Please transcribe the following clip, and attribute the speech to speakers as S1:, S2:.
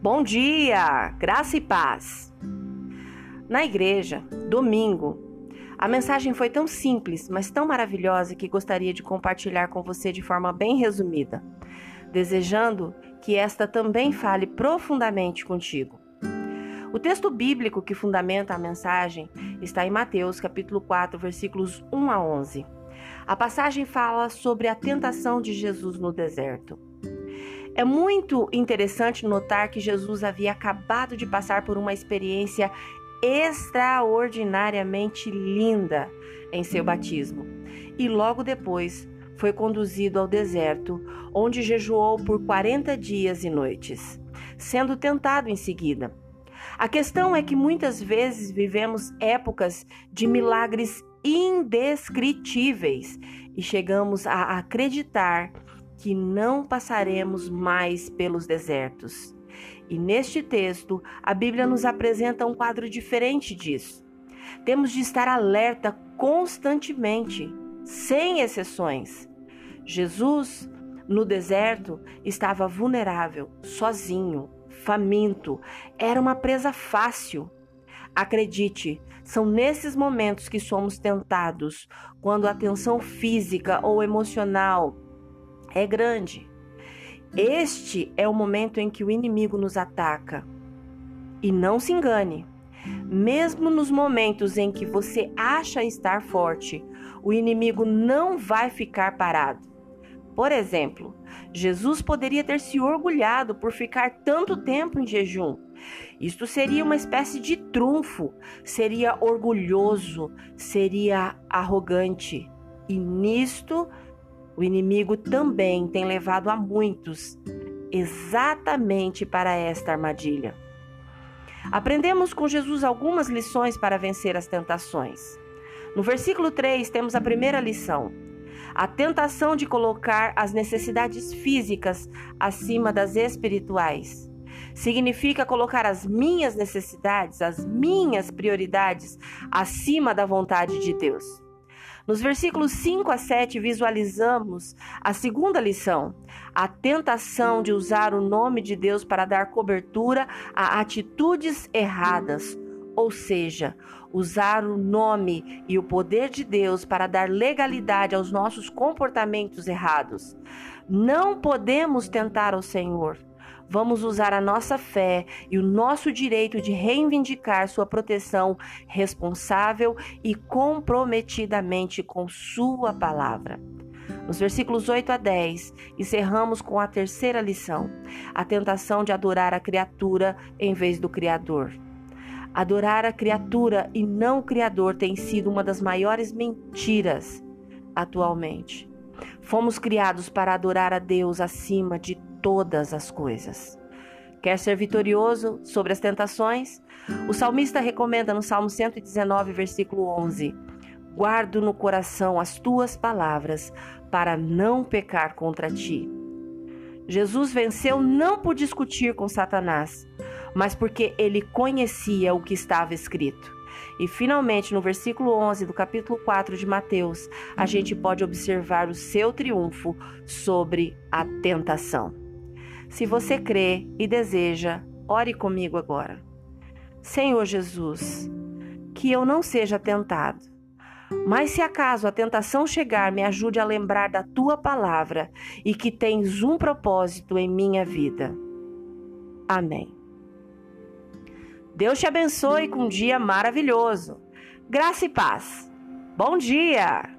S1: Bom dia, graça e paz. Na igreja, domingo, a mensagem foi tão simples, mas tão maravilhosa que gostaria de compartilhar com você de forma bem resumida, desejando que esta também fale profundamente contigo. O texto bíblico que fundamenta a mensagem está em Mateus, capítulo 4, versículos 1 a 11. A passagem fala sobre a tentação de Jesus no deserto. É muito interessante notar que Jesus havia acabado de passar por uma experiência extraordinariamente linda em seu batismo e logo depois foi conduzido ao deserto, onde jejuou por 40 dias e noites, sendo tentado em seguida. A questão é que muitas vezes vivemos épocas de milagres indescritíveis e chegamos a acreditar que não passaremos mais pelos desertos. E neste texto, a Bíblia nos apresenta um quadro diferente disso. Temos de estar alerta constantemente, sem exceções. Jesus, no deserto, estava vulnerável, sozinho, faminto, era uma presa fácil. Acredite, são nesses momentos que somos tentados, quando a tensão física ou emocional é grande. Este é o momento em que o inimigo nos ataca. E não se engane, mesmo nos momentos em que você acha estar forte, o inimigo não vai ficar parado. Por exemplo, Jesus poderia ter se orgulhado por ficar tanto tempo em jejum. Isto seria uma espécie de trunfo, seria orgulhoso, seria arrogante. E nisto o inimigo também tem levado a muitos exatamente para esta armadilha. Aprendemos com Jesus algumas lições para vencer as tentações. No versículo 3 temos a primeira lição: a tentação de colocar as necessidades físicas acima das espirituais. Significa colocar as minhas necessidades, as minhas prioridades acima da vontade de Deus. Nos versículos 5 a 7, visualizamos a segunda lição, a tentação de usar o nome de Deus para dar cobertura a atitudes erradas, ou seja, usar o nome e o poder de Deus para dar legalidade aos nossos comportamentos errados. Não podemos tentar o Senhor vamos usar a nossa fé e o nosso direito de reivindicar sua proteção responsável e comprometidamente com Sua palavra. Nos versículos 8 a 10, encerramos com a terceira lição: a tentação de adorar a criatura em vez do Criador. Adorar a criatura e não o Criador tem sido uma das maiores mentiras atualmente. Fomos criados para adorar a Deus acima de todas as coisas. Quer ser vitorioso sobre as tentações? O salmista recomenda no Salmo 119, versículo 11: Guardo no coração as tuas palavras para não pecar contra ti. Jesus venceu não por discutir com Satanás, mas porque ele conhecia o que estava escrito. E finalmente, no versículo 11 do capítulo 4 de Mateus, a gente pode observar o seu triunfo sobre a tentação. Se você crê e deseja, ore comigo agora. Senhor Jesus, que eu não seja tentado. Mas se acaso a tentação chegar, me ajude a lembrar da tua palavra e que tens um propósito em minha vida. Amém. Deus te abençoe com um dia maravilhoso. Graça e paz. Bom dia!